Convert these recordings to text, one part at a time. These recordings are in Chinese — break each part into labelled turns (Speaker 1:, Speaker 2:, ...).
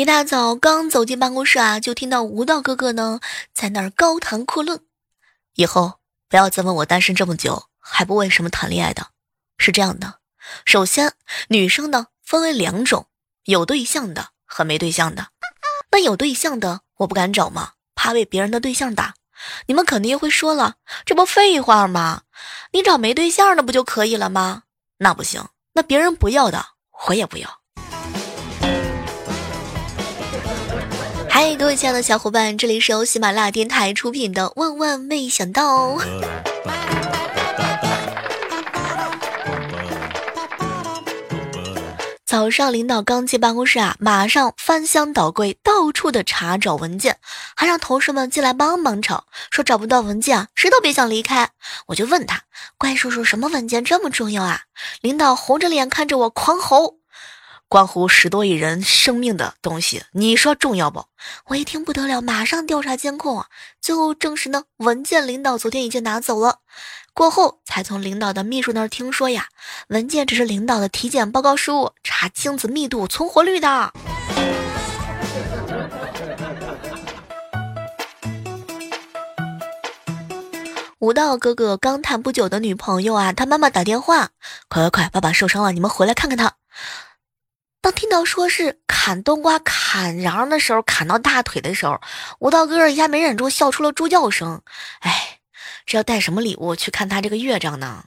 Speaker 1: 一大早刚走进办公室啊，就听到吴道哥哥呢在那儿高谈阔论。以后不要再问我单身这么久还不为什么谈恋爱的。是这样的，首先女生呢分为两种，有对象的和没对象的。那有对象的我不敢找吗？怕被别人的对象打。你们肯定会说了，这不废话吗？你找没对象的不就可以了吗？那不行，那别人不要的我也不要。嗨，各位亲爱的小伙伴，这里是由喜马拉雅电台出品的《万万没想到》。早上领导刚进办公室啊，马上翻箱倒柜，到处的查找文件，还让同事们进来帮忙找，说找不到文件啊，谁都别想离开。我就问他，怪叔叔，什么文件这么重要啊？领导红着脸看着我狂吼。关乎十多亿人生命的东西，你说重要不？我一听不得了，马上调查监控，最后证实呢，文件领导昨天已经拿走了。过后才从领导的秘书那儿听说呀，文件只是领导的体检报告书，查精子密度、存活率的。吴道哥哥刚谈不久的女朋友啊，他妈妈打电话，快快快，爸爸受伤了，你们回来看看他。当听到说是砍冬瓜砍瓤的时候，砍到大腿的时候，吴道哥哥一下没忍住笑出了猪叫声。哎，这要带什么礼物去看他这个乐章呢？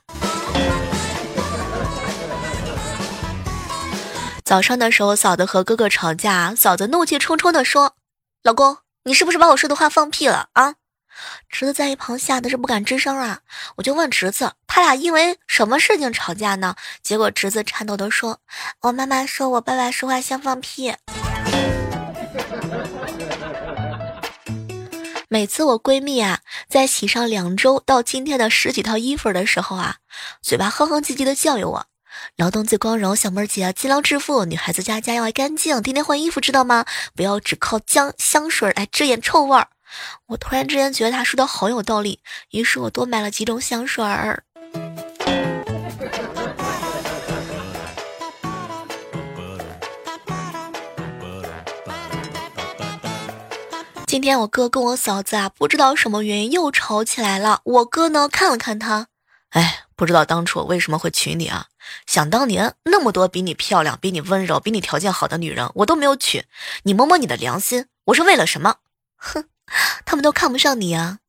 Speaker 1: 早上的时候，嫂子和哥哥吵架，嫂子怒气冲冲地说：“老公，你是不是把我说的话放屁了啊？”侄子在一旁吓得是不敢吱声啊！我就问侄子，他俩因为什么事情吵架呢？结果侄子颤抖的说：“我妈妈说我爸爸说话像放屁。”每次我闺蜜啊，在洗上两周到今天的十几套衣服的时候啊，嘴巴哼哼唧唧的教育我：“劳动最光荣，小妹儿姐，勤劳致富，女孩子家家要爱干净，天天换衣服，知道吗？不要只靠香香水来遮掩臭味儿。”我突然之间觉得他说的好有道理，于是我多买了几种香水儿。今天我哥跟我嫂子啊，不知道什么原因又吵起来了。我哥呢看了看他，哎，不知道当初我为什么会娶你啊？想当年那么多比你漂亮、比你温柔、比你条件好的女人，我都没有娶。你摸摸你的良心，我是为了什么？哼！他们都看不上你啊！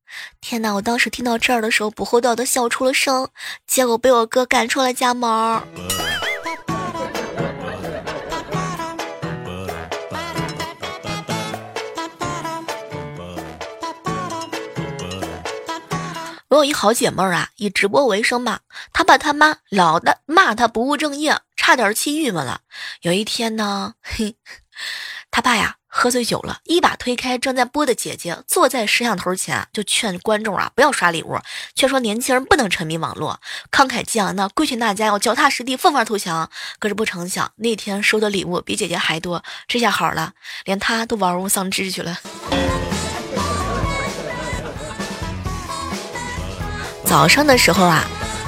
Speaker 1: 天哪！我当时听到这儿的时候，不厚道的笑出了声，结果被我哥赶出了家门。我有一好姐妹儿啊，以直播为生嘛，她爸她妈老的骂她不务正业，差点气郁闷了。有一天呢，嘿，她爸呀。喝醉酒了，一把推开正在播的姐姐，坐在摄像头前，就劝观众啊不要刷礼物，却说年轻人不能沉迷网络，慷慨激昂的规劝大家要脚踏实地，奋发图强。可是不成想，那天收的礼物比姐姐还多，这下好了，连他都玩物丧志去了。早上的时候啊。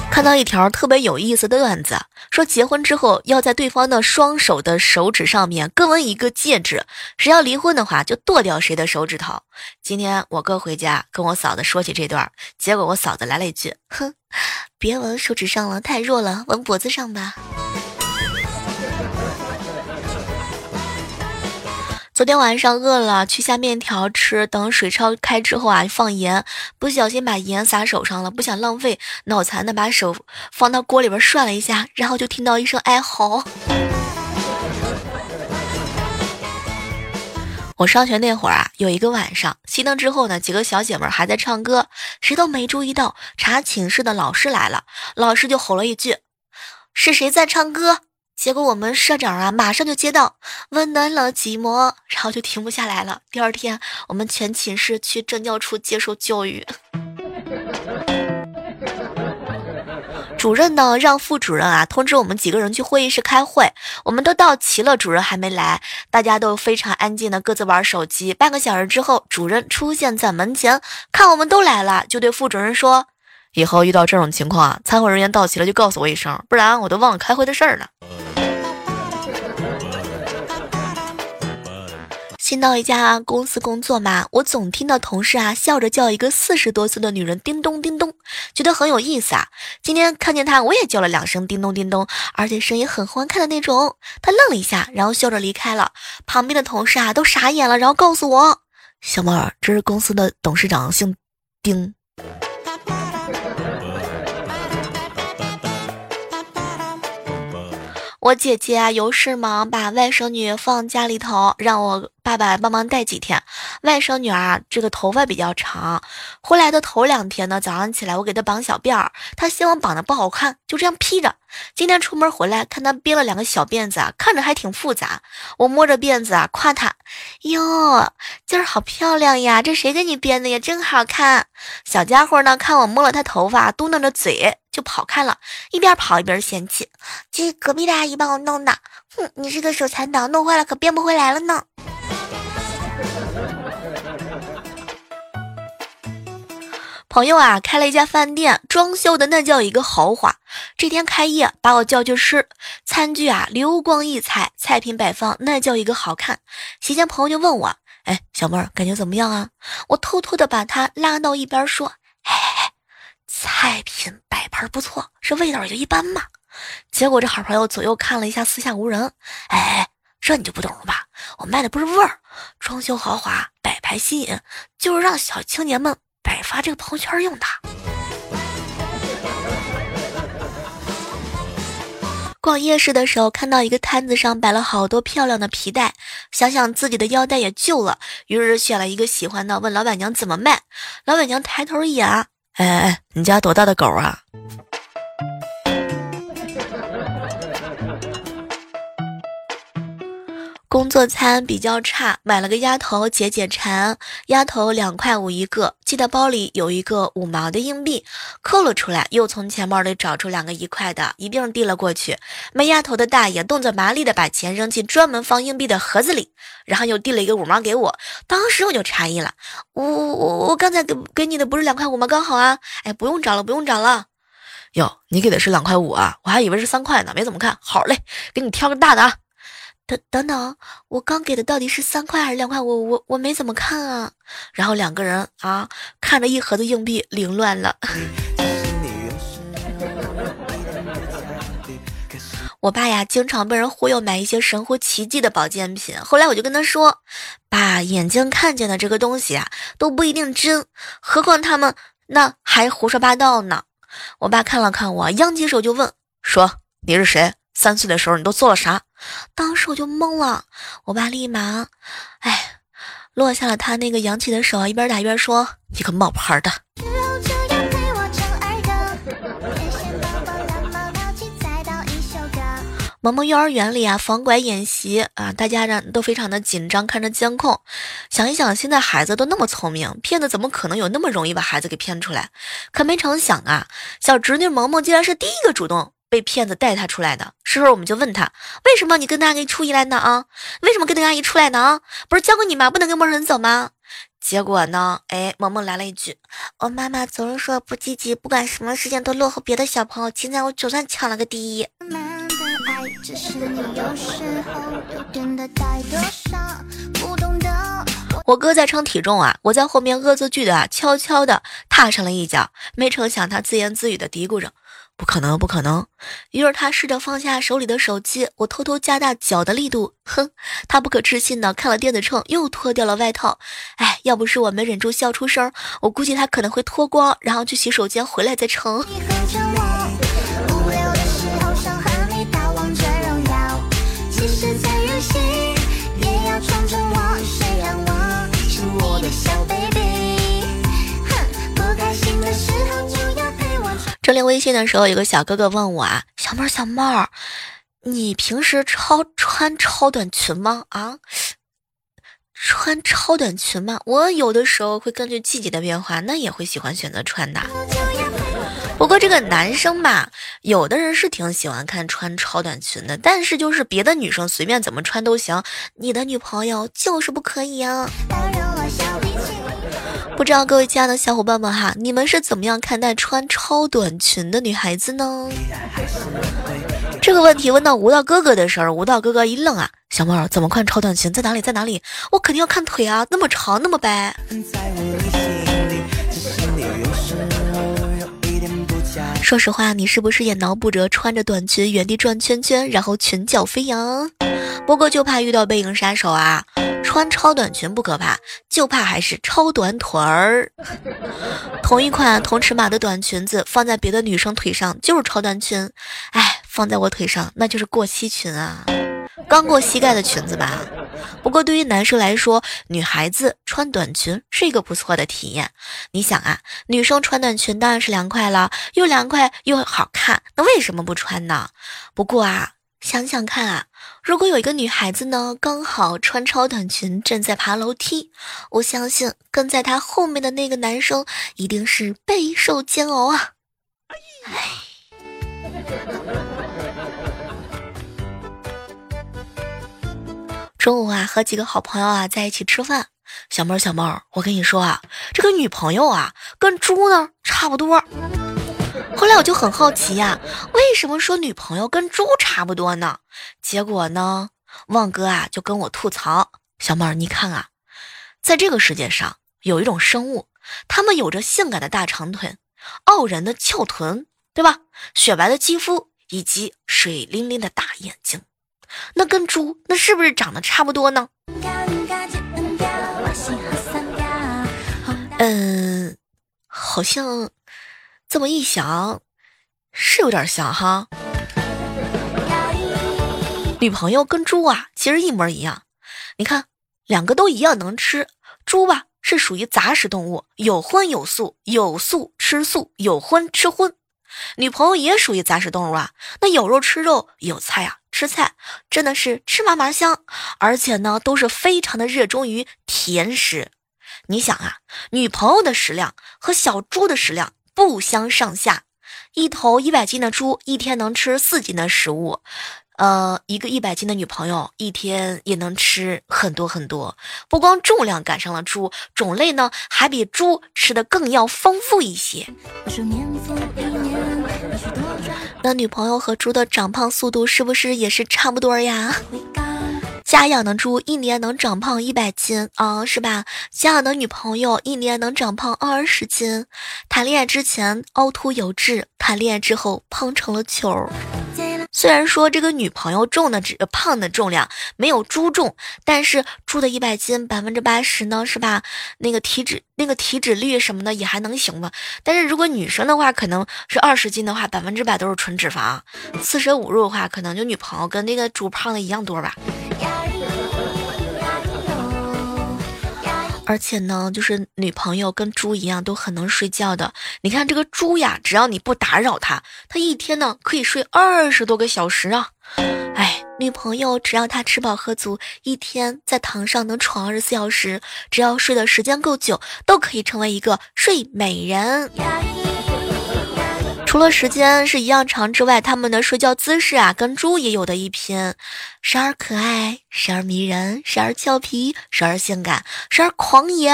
Speaker 1: 看到一条特别有意思的段子，说结婚之后要在对方的双手的手指上面各纹一个戒指，谁要离婚的话就剁掉谁的手指头。今天我哥回家跟我嫂子说起这段，结果我嫂子来了一句：“哼，别纹手指上了，太弱了，纹脖子上吧。”昨天晚上饿了，去下面条吃。等水烧开之后啊，放盐，不小心把盐撒手上了，不想浪费，脑残的把手放到锅里边涮了一下，然后就听到一声哀嚎。我上学那会儿啊，有一个晚上熄灯之后呢，几个小姐妹还在唱歌，谁都没注意到查寝室的老师来了，老师就吼了一句：“是谁在唱歌？”结果我们社长啊，马上就接到温暖了寂寞，然后就停不下来了。第二天，我们全寝室去政教处接受教育。主任呢，让副主任啊通知我们几个人去会议室开会。我们都到齐了，主任还没来，大家都非常安静的各自玩手机。半个小时之后，主任出现在门前，看我们都来了，就对副主任说。以后遇到这种情况啊，参会人员到齐了就告诉我一声，不然我都忘了开会的事儿了。新到一家公司工作嘛，我总听到同事啊笑着叫一个四十多岁的女人“叮咚叮咚”，觉得很有意思啊。今天看见她，我也叫了两声“叮咚叮咚”，而且声音很欢快的那种。她愣了一下，然后笑着离开了。旁边的同事啊都傻眼了，然后告诉我：“小猫儿，这是公司的董事长，姓丁。”我姐姐啊有事忙，把外甥女放家里头，让我。爸爸帮忙带几天，外甥女儿这个头发比较长，回来的头两天呢，早上起来我给她绑小辫儿，她嫌我绑的不好看，就这样披着。今天出门回来，看她编了两个小辫子，看着还挺复杂。我摸着辫子啊，夸她：“哟，今儿好漂亮呀，这谁给你编的呀？真好看。”小家伙呢，看我摸了她头发，嘟囔着嘴就跑开了，一边跑一边嫌弃：“这隔壁的阿姨帮我弄的，哼，你是个手残党，弄坏了可编不回来了呢。”朋友啊，开了一家饭店，装修的那叫一个豪华。这天开业，把我叫去吃，餐具啊流光溢彩，菜品摆放那叫一个好看。席间朋友就问我：“哎，小妹儿，感觉怎么样啊？”我偷偷的把他拉到一边说：“哎，菜品摆盘不错，这味道也就一般嘛。”结果这好朋友左右看了一下，四下无人。哎，这你就不懂了吧？我卖的不是味儿，装修豪华，摆盘吸引，就是让小青年们。摆发这个朋友圈用的。逛夜市的时候，看到一个摊子上摆了好多漂亮的皮带，想想自己的腰带也旧了，于是选了一个喜欢的，问老板娘怎么卖。老板娘抬头一眼，哎哎哎，你家多大的狗啊？工作餐比较差，买了个鸭头解解馋。鸭头两块五一个，记得包里有一个五毛的硬币，扣了出来，又从钱包里找出两个一块的，一并递了过去。卖鸭头的大爷动作麻利的把钱扔进专门放硬币的盒子里，然后又递了一个五毛给我。当时我就诧异了，我我我刚才给给你的不是两块五吗？刚好啊！哎，不用找了，不用找了。哟，你给的是两块五啊？我还以为是三块呢，没怎么看好嘞，给你挑个大的啊。等等等，我刚给的到底是三块还是两块？我我我没怎么看啊。然后两个人啊，看着一盒子硬币，凌乱了。我爸呀，经常被人忽悠买一些神乎其技的保健品。后来我就跟他说：“爸，眼睛看见的这个东西啊，都不一定真，何况他们那还胡说八道呢。”我爸看了看我，扬起手就问：“说你是谁？三岁的时候你都做了啥？”当时我就懵了，我爸立马，哎，落下了他那个扬起的手，一边打一边说：“你个冒牌的。”萌萌幼儿园里啊，防拐演习啊，大家呢都非常的紧张，看着监控。想一想，现在孩子都那么聪明，骗子怎么可能有那么容易把孩子给骗出来？可没成想啊，小侄女萌萌竟然是第一个主动。被骗子带他出来的，事后我们就问他，为什么你跟那阿姨出来呢？啊，为什么跟那个阿姨出来呢？啊，不是教过你吗？不能跟陌生人走吗？结果呢，哎，萌萌来了一句，我妈妈总是说不积极，不管什么事情都落后别的小朋友。现在我总算抢了个第一。我哥在称体重啊，我在后面恶作剧的啊，悄悄的踏上了一脚，没成想他自言自语的嘀咕着。不可能，不可能！于是他试着放下手里的手机，我偷偷加大脚的力度。哼，他不可置信的看了电子秤，又脱掉了外套。哎，要不是我没忍住笑出声，我估计他可能会脱光，然后去洗手间，回来再称。整理微信的时候，有个小哥哥问我啊，小妹儿小妹儿，你平时超穿超短裙吗？啊，穿超短裙吗？我有的时候会根据季节的变化，那也会喜欢选择穿的。不过这个男生吧，有的人是挺喜欢看穿超短裙的，但是就是别的女生随便怎么穿都行，你的女朋友就是不可以啊。不知道各位亲爱的小伙伴们哈，你们是怎么样看待穿超短裙的女孩子呢？这个问题问到吴道哥哥的时候，吴道哥哥一愣啊，小妹儿怎么看超短裙在哪里在哪里？我肯定要看腿啊，那么长那么白。说实话，你是不是也脑补着穿着短裙原地转圈圈，然后裙角飞扬？不过就怕遇到背影杀手啊！穿超短裙不可怕，就怕还是超短腿儿。同一款同尺码的短裙子放在别的女生腿上就是超短裙，哎，放在我腿上那就是过膝裙啊，刚过膝盖的裙子吧。不过对于男生来说，女孩子穿短裙是一个不错的体验。你想啊，女生穿短裙当然是凉快了，又凉快又好看，那为什么不穿呢？不过啊，想想看啊，如果有一个女孩子呢，刚好穿超短裙正在爬楼梯，我相信跟在她后面的那个男生一定是备受煎熬啊！哎。中午啊，和几个好朋友啊在一起吃饭。小妹儿，小妹儿，我跟你说啊，这个女朋友啊跟猪呢差不多。后来我就很好奇呀，为什么说女朋友跟猪差不多呢？结果呢，旺哥啊就跟我吐槽：小妹儿，你看啊，在这个世界上有一种生物，它们有着性感的大长腿、傲人的翘臀，对吧？雪白的肌肤以及水灵灵的大眼睛。那跟猪那是不是长得差不多呢？嗯，好像这么一想，是有点像哈。女朋友跟猪啊，其实一模一样。你看，两个都一样能吃。猪吧是属于杂食动物，有荤有素，有素吃素，有荤吃荤。女朋友也属于杂食动物啊，那有肉吃肉，有菜啊吃菜，真的是吃嘛嘛香，而且呢都是非常的热衷于甜食。你想啊，女朋友的食量和小猪的食量不相上下，一头一百斤的猪一天能吃四斤的食物。呃，一个一百斤的女朋友一天也能吃很多很多，不光重量赶上了猪，种类呢还比猪吃的更要丰富一些。那女朋友和猪的长胖速度是不是也是差不多呀？家养的猪一年能长胖一百斤啊，是吧？家养的女朋友一年能长胖二十斤。谈恋爱之前凹凸有致，谈恋爱之后胖成了球。虽然说这个女朋友重的只胖的重量没有猪重，但是猪的一百斤百分之八十呢，是吧？那个体脂那个体脂率什么的也还能行吧。但是如果女生的话，可能是二十斤的话，百分之百都是纯脂肪。四舍五入的话，可能就女朋友跟那个猪胖的一样多吧。而且呢，就是女朋友跟猪一样都很能睡觉的。你看这个猪呀，只要你不打扰它，它一天呢可以睡二十多个小时啊。哎，女朋友只要她吃饱喝足，一天在堂上能闯二十四小时，只要睡的时间够久，都可以成为一个睡美人。除了时间是一样长之外，他们的睡觉姿势啊，跟猪也有的一拼，时而可爱，时而迷人，时而俏皮，时而性感，时而狂野。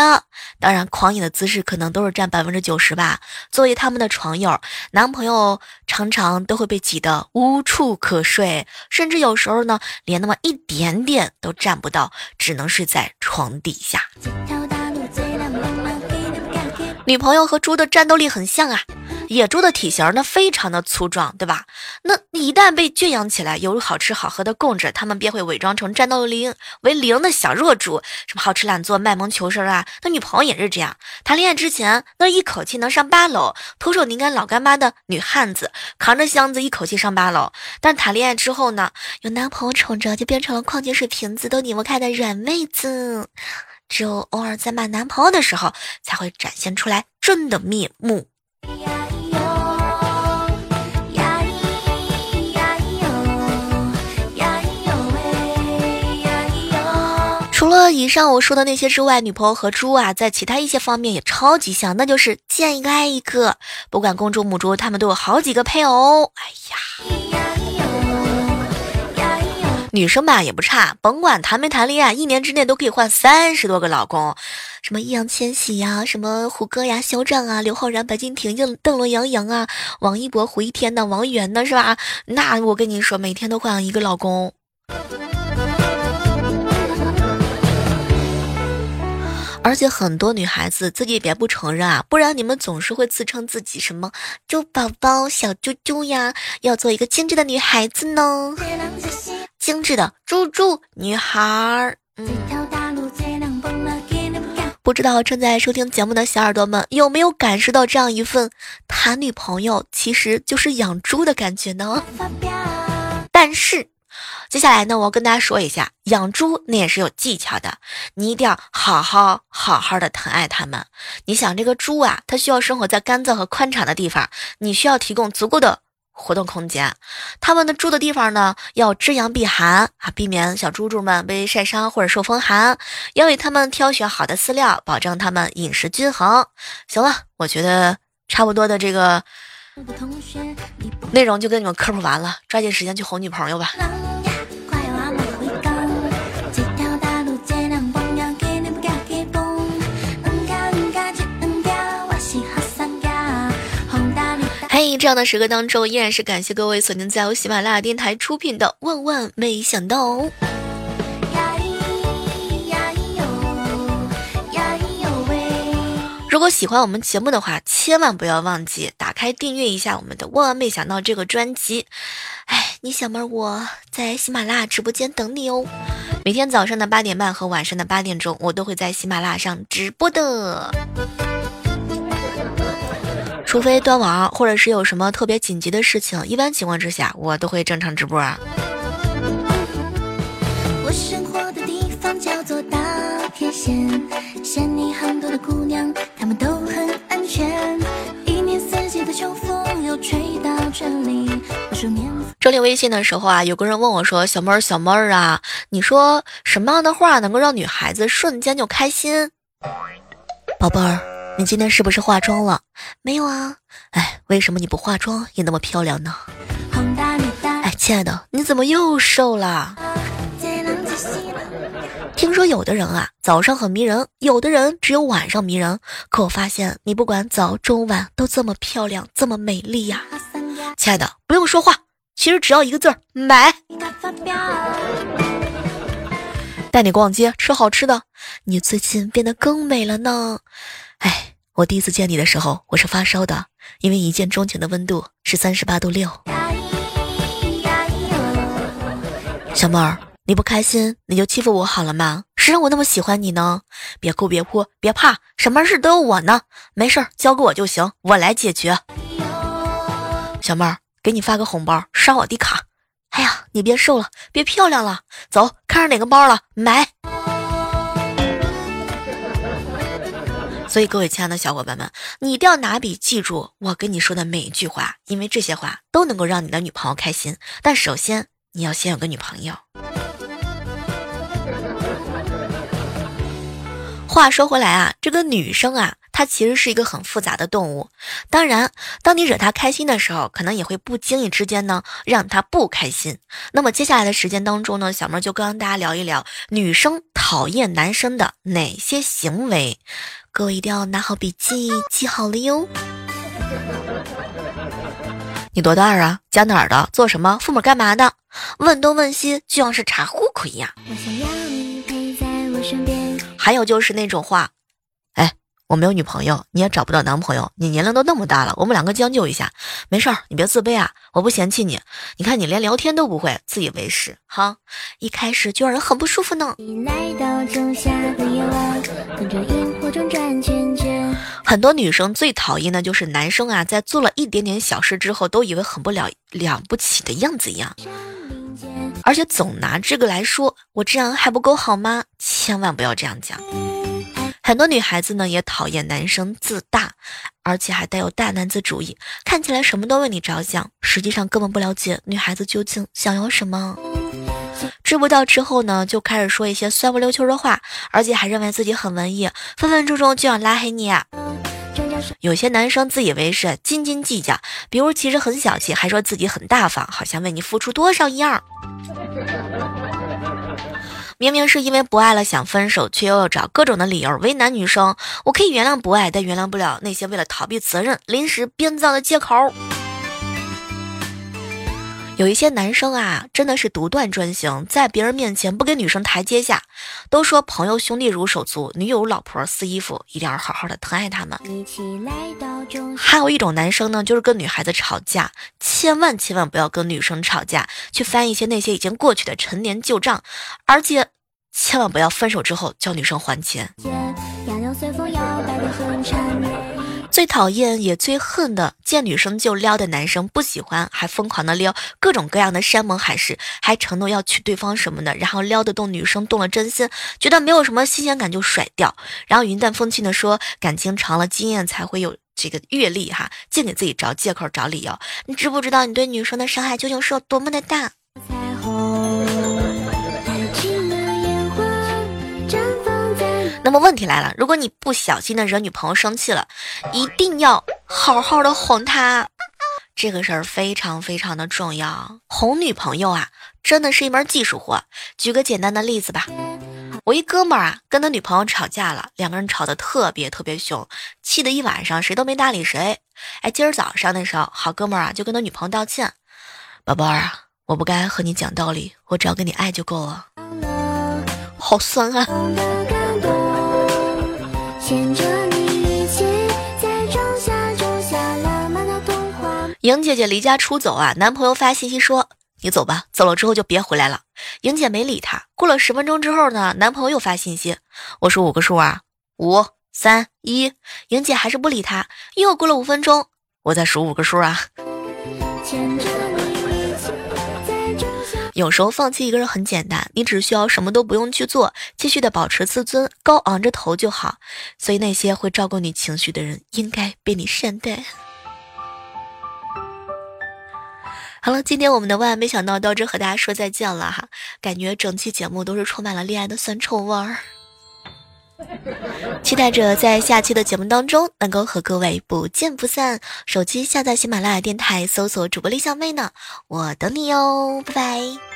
Speaker 1: 当然，狂野的姿势可能都是占百分之九十吧。作为他们的床友，男朋友常常都会被挤得无处可睡，甚至有时候呢，连那么一点点都占不到，只能睡在床底下。女朋友和猪的战斗力很像啊。野猪的体型呢非常的粗壮，对吧？那一旦被圈养起来，有好吃好喝的供着，他们便会伪装成战斗力为零的小弱猪，什么好吃懒做、卖萌求生啊。那女朋友也是这样，谈恋爱之前那一口气能上八楼，徒手拧干老干妈的女汉子，扛着箱子一口气上八楼。但谈恋爱之后呢，有男朋友宠着，就变成了矿泉水瓶子都拧不开的软妹子，只有偶尔在骂男朋友的时候，才会展现出来真的面目。了以上我说的那些之外，女朋友和猪啊，在其他一些方面也超级像，那就是见一个爱一个。不管公猪母猪，他们都有好几个配偶。哎呀，女生吧也不差，甭管谈没谈恋爱，一年之内都可以换三十多个老公，什么易烊千玺呀，什么胡歌呀、肖战啊、刘昊然、白敬亭、邓邓伦、杨洋啊、王一博、胡一天呐、王源呢，是吧？那我跟你说，每天都换一个老公。而且很多女孩子自己也别不承认啊，不然你们总是会自称自己什么猪宝宝、小猪猪呀，要做一个精致的女孩子呢，精致的猪猪女孩儿。嗯，不知道正在收听节目的小耳朵们有没有感受到这样一份谈女朋友其实就是养猪的感觉呢？但是。接下来呢，我要跟大家说一下，养猪那也是有技巧的，你一定要好好好好的疼爱它们。你想，这个猪啊，它需要生活在干燥和宽敞的地方，你需要提供足够的活动空间。它们的住的地方呢，要遮阳避寒啊，避免小猪猪们被晒伤或者受风寒。要为它们挑选好的饲料，保证它们饮食均衡。行了，我觉得差不多的这个内容就跟你们科普完了，抓紧时间去哄女朋友吧。这样的时刻当中，依然是感谢各位锁定在由喜马拉雅电台出品的《万万没想到》。如果喜欢我们节目的话，千万不要忘记打开订阅一下我们的《万万没想到》这个专辑。哎，你小妹儿，我在喜马拉雅直播间等你哦。每天早上的八点半和晚上的八点钟，我都会在喜马拉雅上直播的。除非断网，或者是有什么特别紧急的事情，一般情况之下，我都会正常直播啊。我生活的地方叫做大田县，县里很多的姑娘，她们都很安全，一年四季的秋风又吹到这里。整理微信的时候啊，有个人问我说：“小妹儿，小妹儿啊，你说什么样的话能够让女孩子瞬间就开心？”宝贝儿。你今天是不是化妆了？没有啊。哎，为什么你不化妆也那么漂亮呢？哎，亲爱的，你怎么又瘦了？听说有的人啊，早上很迷人，有的人只有晚上迷人。可我发现你不管早中晚都这么漂亮，这么美丽呀。亲爱的，不用说话，其实只要一个字儿：买。带你逛街，吃好吃的，你最近变得更美了呢。哎，我第一次见你的时候，我是发烧的，因为一见钟情的温度是三十八度六。小妹儿，你不开心你就欺负我好了吗？谁让我那么喜欢你呢？别哭别哭，别怕，什么事都有我呢。没事儿，交给我就行，我来解决。小妹儿，给你发个红包，刷我的卡。哎呀，你别瘦了，别漂亮了，走，看上哪个包了，买。所以，各位亲爱的小伙伴们，你一定要拿笔记住我跟你说的每一句话，因为这些话都能够让你的女朋友开心。但首先，你要先有个女朋友。话说回来啊，这个女生啊，她其实是一个很复杂的动物。当然，当你惹她开心的时候，可能也会不经意之间呢，让她不开心。那么接下来的时间当中呢，小妹就跟大家聊一聊女生讨厌男生的哪些行为。各位一定要拿好笔记，记好了哟。你多大啊？家哪儿的？做什么？父母干嘛的？问东问西，就像是查户口一样。还有就是那种话。哎我没有女朋友，你也找不到男朋友，你年龄都那么大了，我们两个将就一下，没事儿，你别自卑啊，我不嫌弃你。你看你连聊天都不会，自以为是，哈，一开始就让人很不舒服呢。很多女生最讨厌的就是男生啊，在做了一点点小事之后，都以为很不了了不起的样子一样，而且总拿这个来说，我这样还不够好吗？千万不要这样讲。很多女孩子呢也讨厌男生自大，而且还带有大男子主义，看起来什么都为你着想，实际上根本不了解女孩子究竟想要什么。知不到之后呢，就开始说一些酸不溜秋的话，而且还认为自己很文艺，分分钟钟就想拉黑你啊。有些男生自以为是斤斤计较，比如其实很小气，还说自己很大方，好像为你付出多少一样。明明是因为不爱了想分手，却又要找各种的理由为难女生。我可以原谅不爱，但原谅不了那些为了逃避责任临时编造的借口。有一些男生啊，真的是独断专行，在别人面前不给女生台阶下。都说朋友兄弟如手足，女友老婆似衣服，一定要好好的疼爱他们。还有一种男生呢，就是跟女孩子吵架，千万千万不要跟女生吵架，去翻一些那些已经过去的陈年旧账，而且千万不要分手之后叫女生还钱。最讨厌也最恨的，见女生就撩的男生不喜欢，还疯狂的撩各种各样的山盟海誓，还承诺要娶对方什么的，然后撩得动女生动了真心，觉得没有什么新鲜感就甩掉，然后云淡风轻的说感情长了经验才会有这个阅历哈，净给自己找借口找理由。你知不知道你对女生的伤害究竟是有多么的大？那么问题来了，如果你不小心的惹女朋友生气了，一定要好好的哄她，这个事儿非常非常的重要。哄女朋友啊，真的是一门技术活。举个简单的例子吧，我一哥们儿啊，跟他女朋友吵架了，两个人吵得特别特别凶，气得一晚上谁都没搭理谁。哎，今儿早上的时候，好哥们儿啊就跟他女朋友道歉，宝贝儿啊，我不该和你讲道理，我只要跟你爱就够了。好酸啊。
Speaker 2: 牵着你一起在仲夏，仲夏浪漫的童话
Speaker 1: 莹姐姐离家出走啊，男朋友发信息说：“你走吧，走了之后就别回来了。”莹姐没理他。过了十分钟之后呢，男朋友又发信息：“我数五个数啊，五、三、一。”莹姐还是不理他。又过了五分钟，我再数五个数啊。有时候放弃一个人很简单，你只需要什么都不用去做，继续的保持自尊，高昂着头就好。所以那些会照顾你情绪的人，应该被你善待。好了，今天我们的万万没想到到这和大家说再见了哈，感觉整期节目都是充满了恋爱的酸臭味儿。期待着在下期的节目当中能够和各位不见不散。手机下载喜马拉雅电台，搜索主播李小妹呢，我等你哟，拜拜。